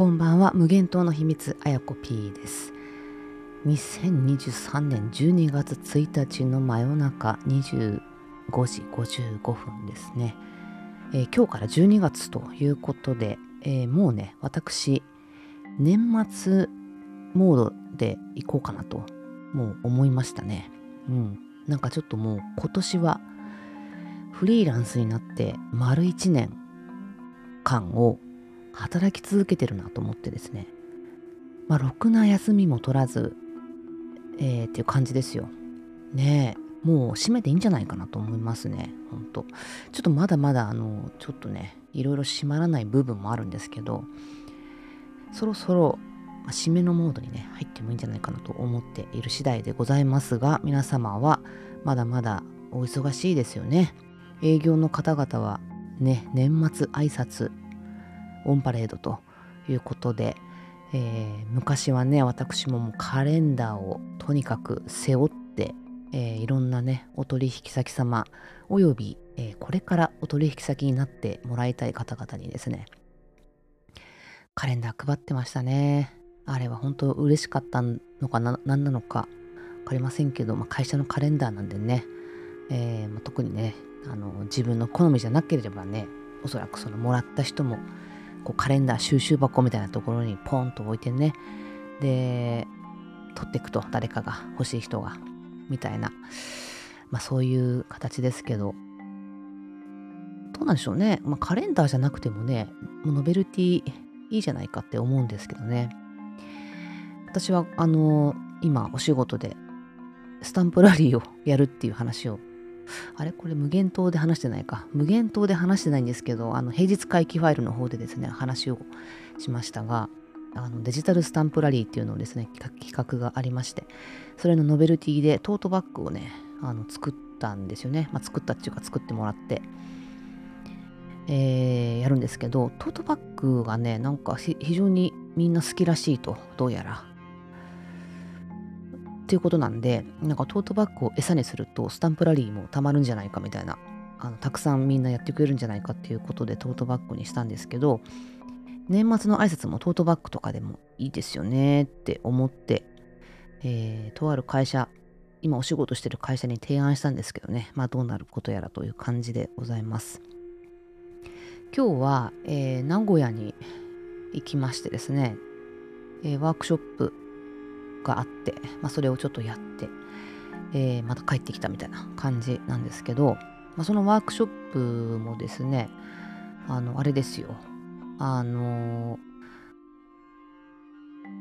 こんばんは。無限島の秘密あやこ P です。2023年12月1日の真夜中25時55分ですね、えー、今日から12月ということで、えー、もうね私年末モードで行こうかなともう思いましたね。うん。なんかちょっともう今年はフリーランスになって丸1年間を働き続けてるなと思ってですね。まあろくな休みも取らずえー、っていう感じですよ。ねえもう閉めていいんじゃないかなと思いますねほんと。ちょっとまだまだあのちょっとねいろいろ閉まらない部分もあるんですけどそろそろま締めのモードにね入ってもいいんじゃないかなと思っている次第でございますが皆様はまだまだお忙しいですよね。営業の方々はね年末挨拶オンパレードということで、えー、昔はね私ももうカレンダーをとにかく背負って、えー、いろんなねお取引先様および、えー、これからお取引先になってもらいたい方々にですねカレンダー配ってましたね。あれは本当嬉しかったのかな何なのか分かりませんけど、まあ、会社のカレンダーなんでね、えーまあ、特にねあの自分の好みじゃなければねおそらくそのもらった人もこうカレンダー収集箱みたいなところにポンと置いてね。で取っていくと誰かが欲しい人がみたいな。まあそういう形ですけど。どうなんでしょうね、まあ、カレンダーじゃなくてもねもうノベルティいいじゃないかって思うんですけどね。私はあの今お仕事でスタンプラリーをやるっていう話をあれ？これ無限島で話してないか。無限島で話してないんですけど、あの平日回帰ファイルの方でですね、話をしましたが、あのデジタルスタンプラリーっていうのをですね、企画がありまして、それのノベルティでトートバッグをね、あの作ったんですよね。まあ、作ったっていうか作ってもらって、えー、やるんですけど、トートバッグがね、なんか非常にみんな好きらしいと、どうやら。っていうことなんで、なんかトートバッグを餌にするとスタンプラリーもたまるんじゃないかみたいな、あのたくさんみんなやってくれるんじゃないかっていうことでトートバッグにしたんですけど、年末の挨拶もトートバッグとかでもいいですよねって思って、えー、とある会社、今お仕事してる会社に提案したんですけどね、まあどうなることやらという感じでございます。今日は、えー、名古屋に行きましてですね、えー、ワークショップがあって、まあ、それをちょっとやって、えー、また帰ってきたみたいな感じなんですけど、まあ、そのワークショップもですねあのあれですよ。あの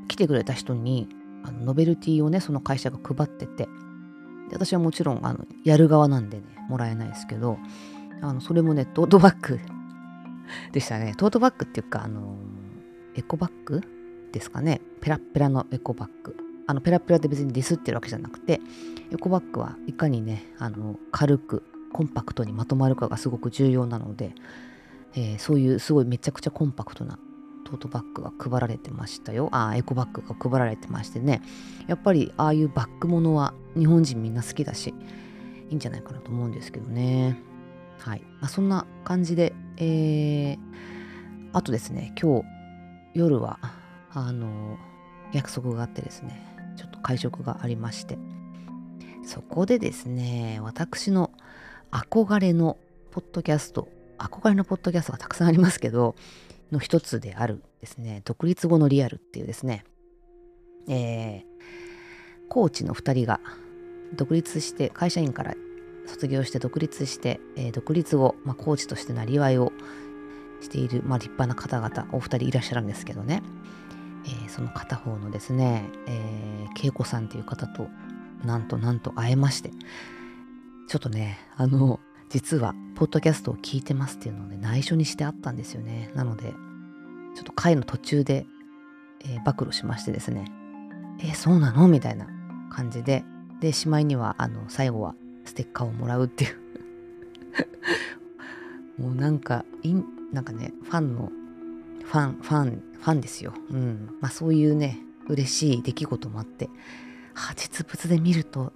来てくれた人にあのノベルティをねその会社が配っててで私はもちろんあのやる側なんでねもらえないですけどあのそれもねトートバッグ でしたね。トートバッグっていうかあのエコバッグですかね。ペラッペラのエコバッグ。あのペラペラで別にディスってるわけじゃなくてエコバッグはいかにねあの軽くコンパクトにまとまるかがすごく重要なので、えー、そういうすごいめちゃくちゃコンパクトなトートバッグが配られてましたよ。あエコバッグが配られてましてね。やっぱりああいうバッグものは日本人みんな好きだしいいんじゃないかなと思うんですけどね。はい、まあ、そんな感じでえー、あとですね今日夜はあの約束があってですね会食がありまして。そこでですね私の憧れのポッドキャスト憧れのポッドキャストがたくさんありますけどの一つであるですね独立後のリアルっていうですねえー、コーチの2人が独立して会社員から卒業して独立して、えー、独立後、まあ、コーチとしてなりわいをしている、まあ、立派な方々お二人いらっしゃるんですけどね。えー、その片方のですね、えー、恵子さんっていう方となんとなんと会えましてちょっとねあの実はポッドキャストを聞いてますっていうのをね内緒にしてあったんですよね。なのでちょっと回の途中で、えー、暴露しましてですねえー、そうなの？みたいな感じででしまいにはあの最後はステッカーをもらうっていう。もうなんかいなんかねファンのファンファンファンですよ。うん。まあそういうね、嬉しい出来事もあって、はあ、実物で見ると、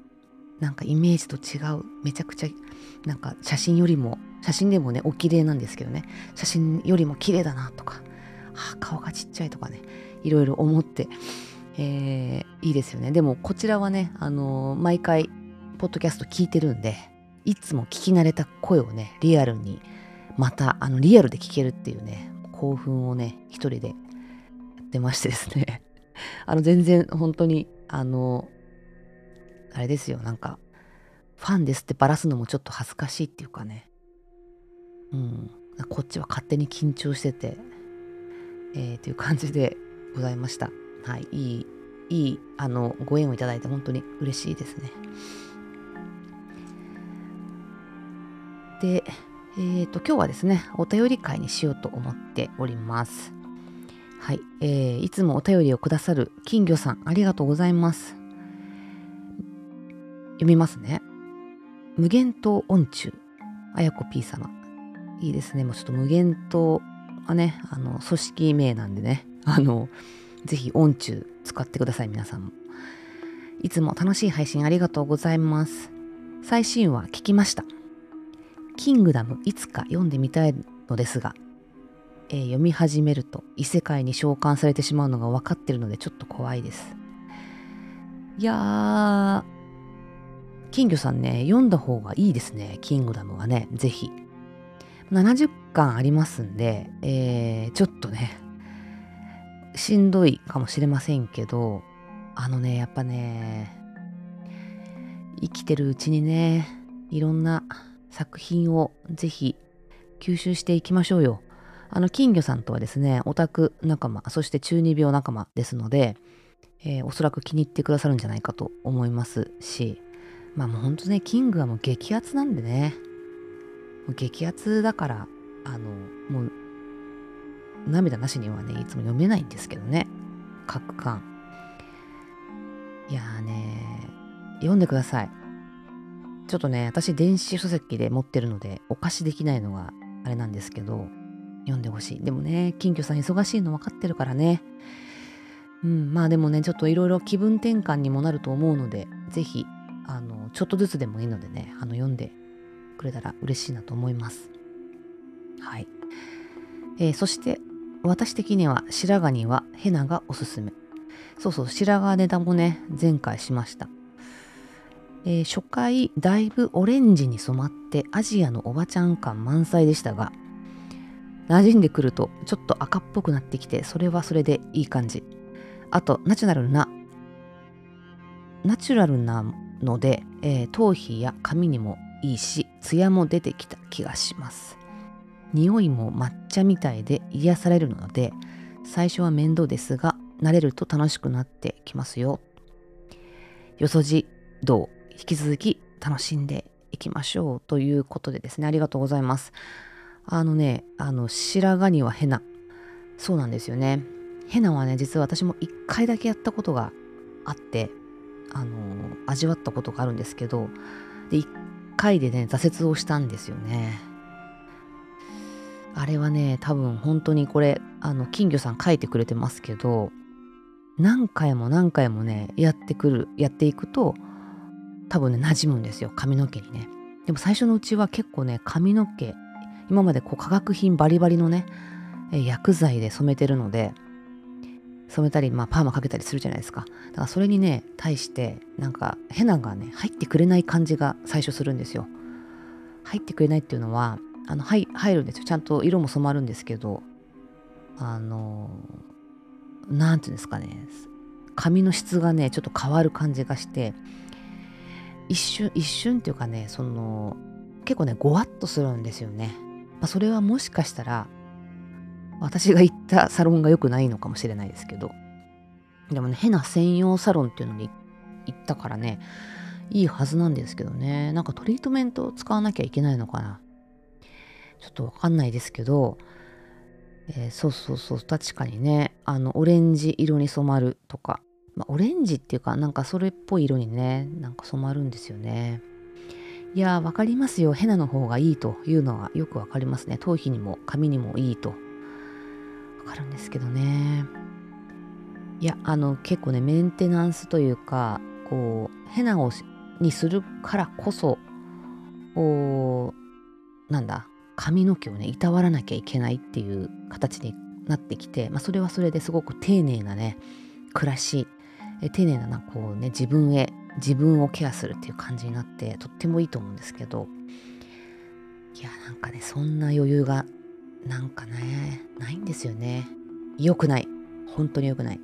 なんかイメージと違う、めちゃくちゃ、なんか写真よりも、写真でもね、お綺麗なんですけどね、写真よりも綺麗だなとか、はあ顔がちっちゃいとかね。いろいろ思って、えー、いいですよね。でもこちらはねあのー、毎回ポッドキャスト聞いてるんでいつも聞き慣れた声をねリアルにまたあのリアルで聞けるっていうね興奮をね一人でやってましてですね。あの全然本当にあのあれですよ。なんかファンですってバラすのもちょっと恥ずかしいっていうかね。うん。こっちは勝手に緊張しててえー、という感じでございました。はい。いいいいあのご縁をいただいて本当に嬉しいですね。でえーと、今日はですねお便り会にしようと思っております。はい、えー、いつもお便りをくださる金魚さんありがとうございます。読みますね。無限島音中あやこ P 様。いいですね。もうちょっと無限島はねあの組織名なんでね。あのぜひ音中使ってください皆さんも。いつも楽しい配信ありがとうございます。最新話聞きました。キングダムいつか読んでみたいのですが、えー、読み始めると異世界に召喚されてしまうのが分かってるのでちょっと怖いです。いやー、金魚さんね、読んだ方がいいですね、キングダムはね、ぜひ。70巻ありますんで、えー、ちょっとね、しんどいかもしれませんけど、あのね、やっぱね、生きてるうちにね、いろんな作品をぜひ吸収していきましょうよ。あの金魚さんとはですね、オタク仲間、そして中二病仲間ですので、えー、おそらく気に入ってくださるんじゃないかと思いますし、まあもうほんとね、キングはもう激アツなんでね、もう激アツだから、あの、もう涙なしにはね、いつも読めないんですけどね、各巻。いやーね、読んでください。ちょっとね、私電子書籍で持ってるので、お貸しできないのがあれなんですけど、読んでほしい。でもね、金魚さん忙しいの分かってるからね。うん、まあでもね、ちょっといろいろ気分転換にもなると思うので、ぜひ、あの、ちょっとずつでもいいのでね、あの、読んでくれたら嬉しいなと思います。はい。えー、そして、私的には白髪にはヘナがおすすめ。そうそう、白髪ネタもね、前回しました。えー、初回だいぶオレンジに染まってアジアのおばちゃん感満載でしたが馴染んでくるとちょっと赤っぽくなってきてそれはそれでいい感じ。あとナチュラルなナチュラルなので、えー、頭皮や髪にもいいしツヤも出てきた気がします。匂いも抹茶みたいで癒されるので最初は面倒ですが慣れると楽しくなってきますよ。よそじどう引き続き楽しんでいきましょうということでですね、ありがとうございます。あのね、あの、白髪にはヘナ。そうなんですよね。ヘナはね、実は私も一回だけやったことがあって、あの、味わったことがあるんですけど、で、一回でね、挫折をしたんですよね。あれはね、多分本当にこれ、あの、金魚さん書いてくれてますけど、何回も何回もね、やってくる、やっていくと、多分ね馴染むんですよ。髪の毛にね。でも最初のうちは結構ね髪の毛今までこう化学品バリバリのね薬剤で染めてるので染めたり、まあ、パーマかけたりするじゃないですか。だからそれにね対してなんかヘナがね入ってくれない感じが最初するんですよ。入ってくれないっていうのはあの入入るんですよ。ちゃんと色も染まるんですけどあの何て言うんですかね髪の質がねちょっと変わる感じがして一瞬一瞬っていうかねその結構ねごわっとするんですよね、まあ、それはもしかしたら私が行ったサロンが良くないのかもしれないですけど。でもね変な専用サロンっていうのに行ったからねいいはずなんですけどね。なんかトリートメントを使わなきゃいけないのかな。ちょっとわかんないですけど、えー、そうそうそう確かにねあのオレンジ色に染まるとか。まあ、オレンジっていうかなんかそれっぽい色にねなんか染まるんですよね。いやーわかりますよ。ヘナの方がいいというのはよくわかりますね。頭皮にも髪にもいいと。わかるんですけどね。いやあの結構ねメンテナンスというかこうヘナをにするからこそこうなんだ髪の毛をねいたわらなきゃいけないっていう形でなってきて、まあ、それはそれですごく丁寧なね暮らし丁寧ななこうね自分へ自分をケアするっていう感じになってとってもいいと思うんですけど。いやなんかねそんな余裕がなんかねないんですよね。良くない。本当に良くない。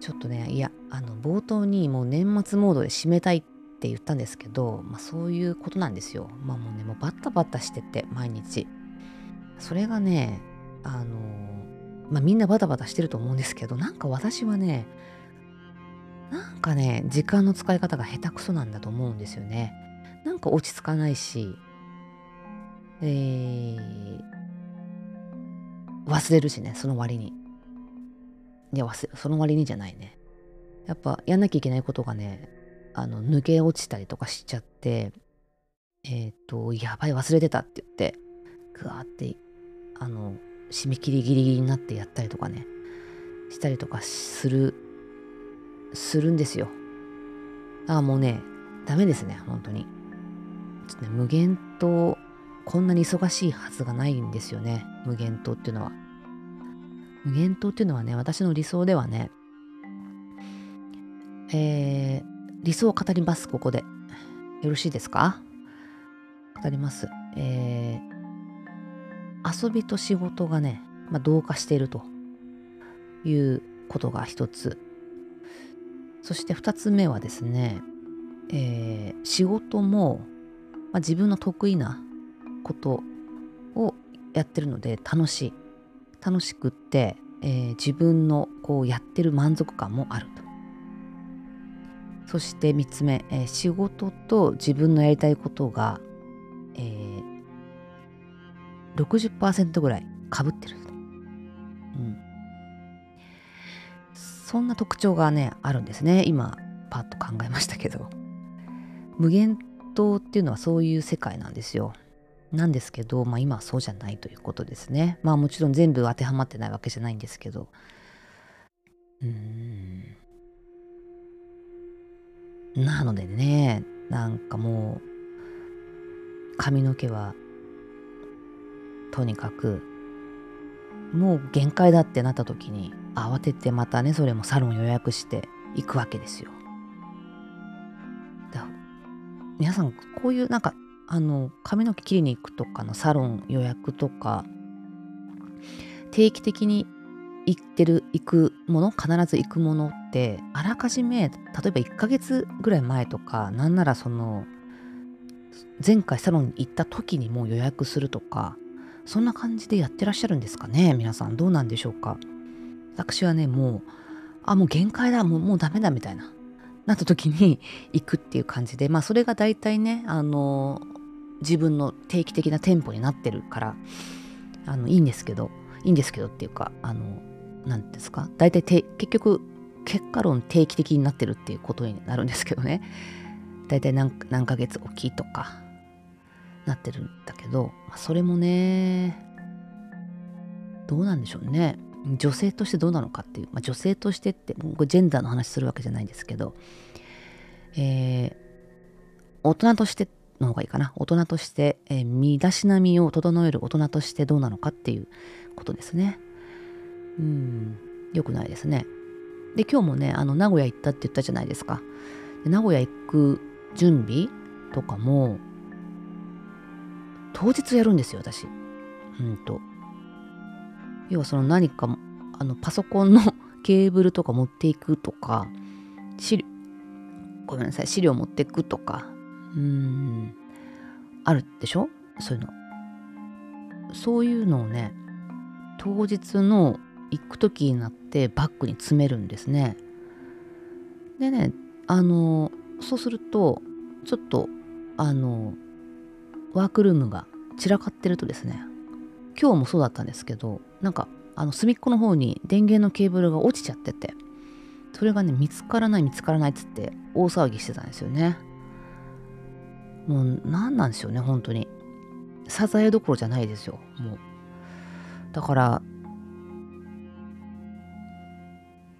ちょっとねいやあの冒頭にもう年末モードで締めたいって言ったんですけど、まあ、そういうことなんですよ。まあもうねもうバッタバッタしてて毎日。それがねあのまあみんなバタバタしてると思うんですけどなんか私はねなんかね時間の使い方が下手くそなんだと思うんですよね。なんか落ち着かないしえー、忘れるしねその割に。いや忘れその割にじゃないね。やっぱやんなきゃいけないことがねあの抜け落ちたりとかしちゃってえっ、ー、とやばい忘れてたって言ってぐわーってあの締め切りギリギリになってやったりとかねしたりとかするするんですよ。ああもうねダメですね本当に。ちょっとね無限島こんなに忙しいはずがないんですよね無限島っていうのは。無限島っていうのはね私の理想ではねえー、理想を語りますここで。よろしいですか？語ります。えー、遊びと仕事がね、まあ、同化しているということが一つ。そして2つ目はですね、えー、仕事も、まあ、自分の得意なことをやってるので楽しい。楽しくって、えー、自分のこうやってる満足感もあると。そして3つ目、えー、仕事と自分のやりたいことが、えー、60%ぐらいかぶってると、うん、そんな特徴がねあるんですね。今パッと考えましたけど。無限島っていうのはそういう世界なんですよ。なんですけど、まあ、今はそうじゃないということですね。まあもちろん全部当てはまってないわけじゃないんですけど。うーん。なのでねなんかもう髪の毛はとにかくもう限界だってなった時に慌ててまたねそれもサロン予約して行くわけですよ。だ皆さんこういうなんかあの髪の毛切りに行くとかのサロン予約とか定期的に行ってる行くもの必ず行くものってあらかじめ例えば1ヶ月ぐらい前とかなんならその前回サロンに行った時にもう予約するとかそんな感じでやってらっしゃるんですかね皆さん。どうなんでしょうか。私はねもうあもう限界だもうもうダメだみたいな。なった時に行くっていう感じでまあそれが大体ねあの自分の定期的な店舗になってるからあのいいんですけどいいんですけどっていうかあの何ですか？大体結局結果論定期的になってるっていうことになるんですけどね。大体何何ヶ月おきとかなってるんだけど、まあ、それもねどうなんでしょうね。女性としてどうなのかっていう、まあ、女性としてってこジェンダーの話するわけじゃないんですけど、えー、大人としての方がいいかな。大人として、えー、身だしなみを整える大人としてどうなのかっていうことですね。うん良くないですね。で今日もねあの名古屋行ったって言ったじゃないですか。で名古屋行く準備とかも当日やるんですよ私。うんと。要はその何かあのパソコンの ケーブルとか持っていくとか資料ごめんなさい資料持っていくとかうんあるでしょ？そういうの。そういうのをね当日の行く時になってバッグに詰めるんですね。でねあのそうするとちょっとあのワークルームが散らかってるとですね今日もそうだったんですけどなんかあの隅っこの方に電源のケーブルが落ちちゃっててそれがね見つからない見つからないっつって大騒ぎしてたんですよね。もう何なんでしょうね本当に。サザエどころじゃないですよもう。だから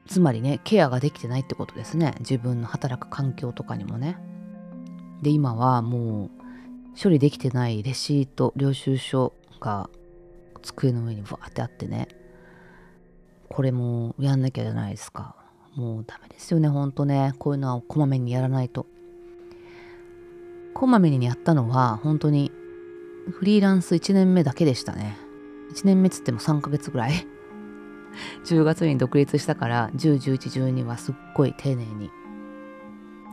つまりねケアができてないってことですね。自分の働く環境とかにもね。で今はもう処理できてないレシート領収書が机の上にバーってあってね。これもやんなきゃじゃないですか。もうダメですよねほんとね。こういうのはこまめにやらないと。こまめにやったのは本当にフリーランス1年目だけでしたね。1年目つっても3ヶ月ぐらい。10月に独立したから10、11、12はすっごい丁寧に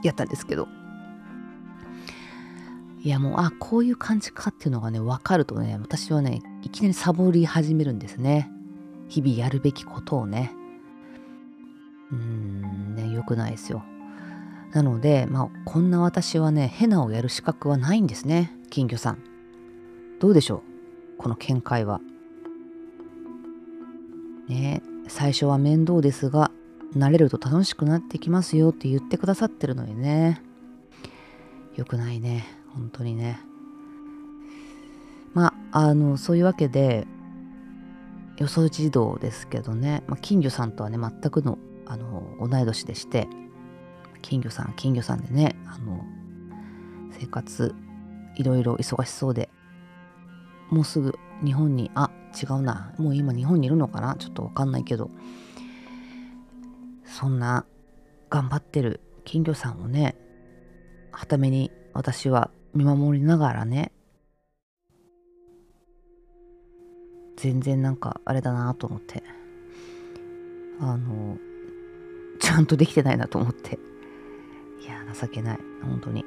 やったんですけど。いやもうあこういう感じかっていうのがね分かるとね私はねいきなりサボり始めるんですね。日々やるべきことをね。うーんね良くないですよ。なのでまあこんな私はねヘナをやる資格はないんですね金魚さん。どうでしょうこの見解は。ね最初は面倒ですが慣れると楽しくなってきますよって言ってくださってるのにね。良くないね。本当にね。まああのそういうわけで予想児童ですけどね、まあ、金魚さんとはね全くのあの同い年でして。金魚さん金魚さんでねあの生活いろいろ忙しそうで。もうすぐ日本にあ違うな。もう今日本にいるのかな？ちょっとわかんないけど。そんな頑張ってる金魚さんをねはために私は見守りながらね。全然なんかあれだなと思って。あのちゃんとできてないなと思って。いや情けない。本当に。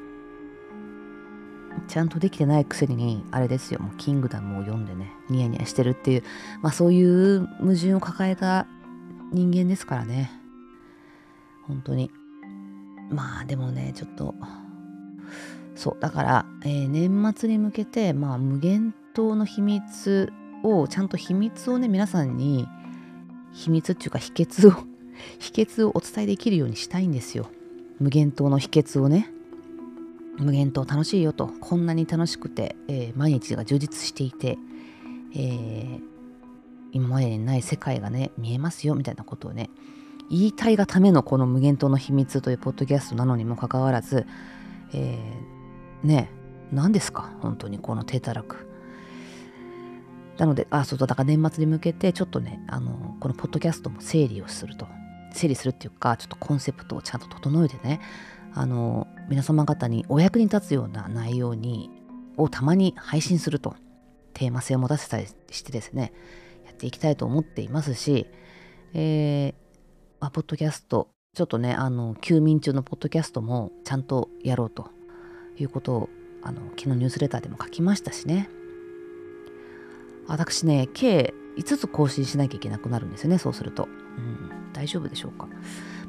ちゃんとできてないくせにあれですよ。もうキングダムを読んでねニヤニヤしてるっていう。まあそういう矛盾を抱えた人間ですからね。本当に。まあでもねちょっとそうだから、えー、年末に向けてまあ無限島の秘密をちゃんと秘密をね皆さんに秘密っていうか秘訣を 秘訣をお伝えできるようにしたいんですよ。無限島の秘訣をね。無限島楽しいよと。こんなに楽しくて、えー、毎日が充実していて、えー、今までにない世界がね見えますよみたいなことをね言いたいがためのこの無限島の秘密というポッドキャストなのにもかかわらず、えー、ね何ですか本当にこの手たらく。なのであそうだから年末に向けてちょっとねあのこのポッドキャストも整理をすると。整理するっていうかちょっとコンセプトをちゃんと整えてねあの皆様方にお役に立つような内容にをたまに配信すると。テーマ性を持たせたりしてですねやっていきたいと思っていますし、えー、まあ、ポッドキャストちょっとねあの休眠中のポッドキャストもちゃんとやろうと。いうことをあの昨日ニュースレターでも書きましたしね私ね計5つ更新しなきゃいけなくなるんですよねそうすると、うん、大丈夫でしょうか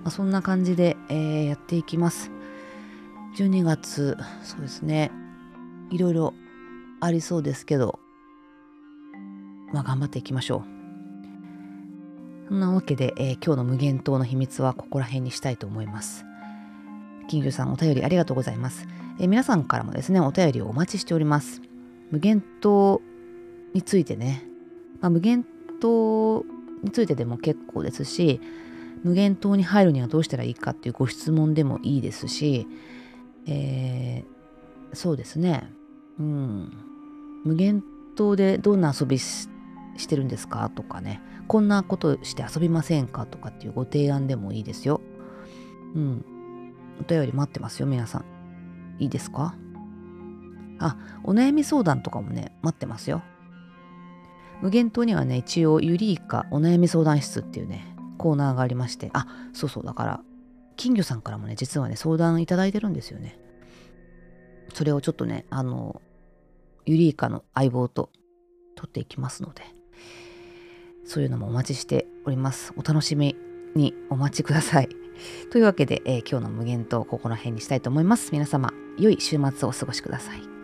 まあ、そんな感じで、えー、やっていきます。12月、そうですね、いろいろありそうですけど、まあ、頑張っていきましょう。そんなわけで、えー、今日の無限島の秘密はここら辺にしたいと思います。金魚さん、お便りありがとうございます。え、皆さんからもですね、お便りをお待ちしております。無限島についてね、まあ、無限島についてでも結構ですし、無限島に入るにはどうしたらいいかっていうご質問でもいいですし、えー、そうですね、うん、無限島でどんな遊びしてるんですかとかね、こんなことして遊びませんかとかっていうご提案でもいいですよ。うん。お便り待ってますよ、皆さん。いいですか？あ、お悩み相談とかもね、待ってますよ。無限島にはね、一応、ユリイカお悩み相談室っていうね、コーナーがありまして、あ、そうそう、だから、金魚さんからもね、実はね、相談いただいてるんですよね。それをちょっとね、あの、ユリイカの相棒と取っていきますので、そういうのもお待ちしております。お楽しみにお待ちください。というわけで、えー、今日の無限とここら辺にしたいと思います。皆様、良い週末をお過ごしください。